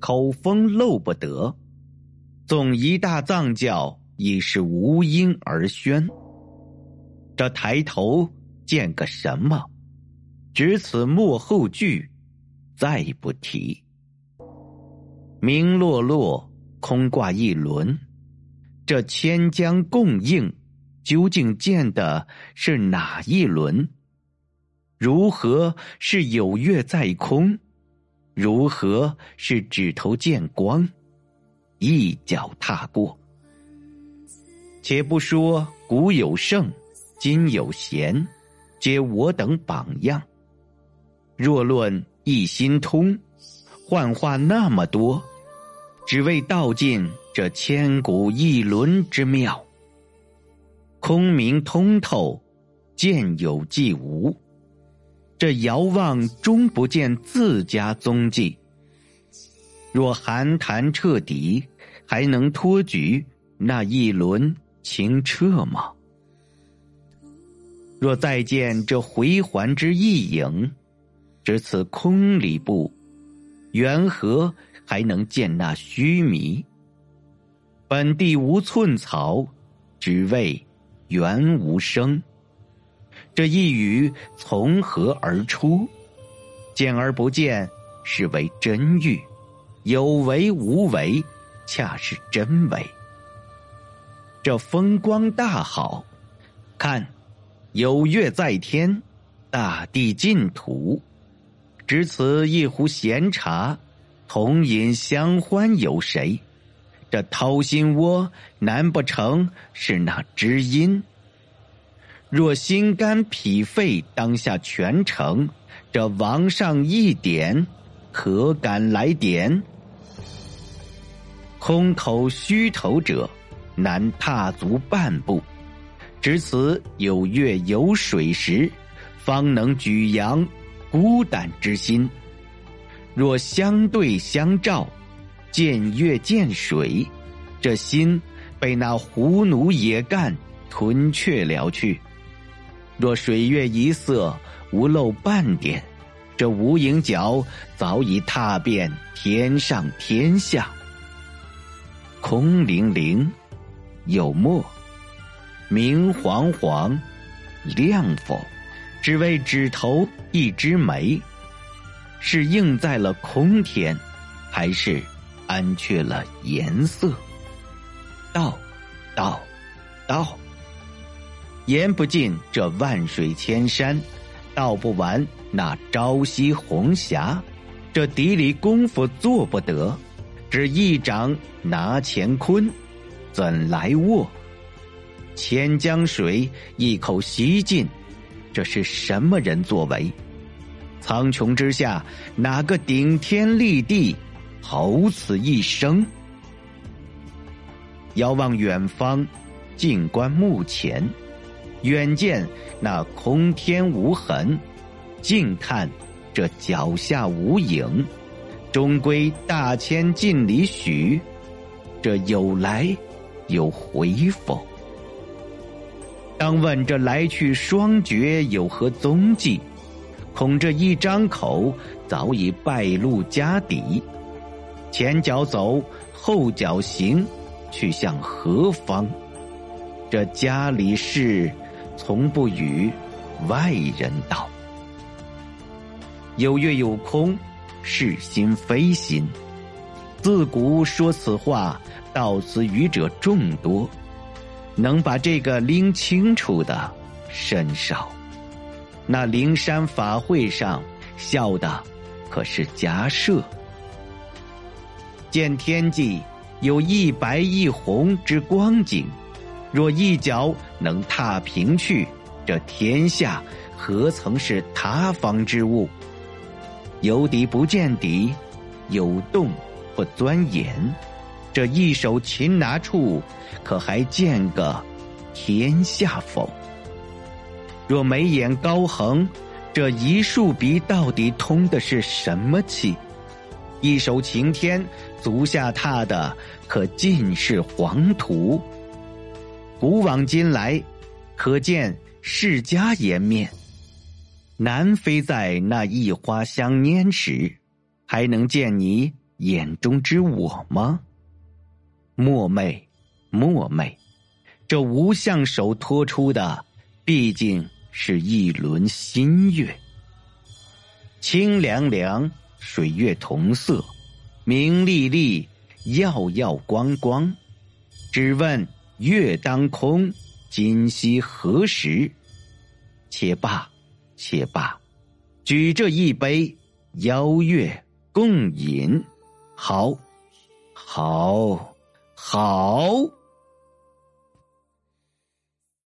口风漏不得，纵一大藏教已是无音而宣。这抬头见个什么？只此幕后句，再不提。明落落，空挂一轮。这千江共映，究竟见的是哪一轮？如何是有月在空？如何是指头见光？一脚踏过。且不说古有圣，今有贤，皆我等榜样。若论一心通，幻化那么多，只为道尽这千古一轮之妙。空明通透，见有即无。这遥望终不见自家踪迹。若寒潭彻底，还能托举那一轮清澈吗？若再见这回环之一影，只此空里步，缘何还能见那虚弥？本地无寸草，只为缘无声。这一语从何而出？见而不见，是为真喻；有为无为，恰是真为。这风光大好，看，有月在天，大地净土。只此一壶闲茶，同饮相欢，有谁？这掏心窝，难不成是那知音？若心肝脾肺当下全成，这王上一点，可敢来点？空口虚头者，难踏足半步。只此有月有水时，方能举扬孤胆之心。若相对相照，见月见水，这心被那胡奴野干吞却了去。若水月一色，无漏半点，这无影脚早已踏遍天上天下。空灵灵，有墨，明晃晃，亮否？只为指头一枝梅，是映在了空天，还是安却了颜色？道，道，道。言不尽这万水千山，道不完那朝夕红霞。这底里功夫做不得，只一掌拿乾坤，怎来握？千江水一口吸尽，这是什么人作为？苍穹之下，哪个顶天立地，好此一生？遥望远方，静观目前。远见那空天无痕，近看这脚下无影，终归大千尽里许，这有来有回否？当问这来去双绝有何踪迹？恐这一张口早已败露家底，前脚走，后脚行，去向何方？这家里事。从不与外人道。有月有空，是心非心。自古说此话，道此语者众多，能把这个拎清楚的甚少。那灵山法会上笑的，可是假设。见天际有一白一红之光景。若一脚能踏平去，这天下何曾是他方之物？有底不见底，有洞不钻眼。这一手擒拿处，可还见个天下否？若眉眼高横，这一竖鼻到底通的是什么气？一手擎天，足下踏的可尽是黄土。古往今来，可见世家颜面，难非在那一花香拈时，还能见你眼中之我吗？莫昧，莫昧，这无相手托出的，毕竟是一轮新月。清凉凉，水月同色，明丽丽，耀耀光光。只问月当空，今夕何时？且罢，且罢，举这一杯，邀月共饮。好，好，好。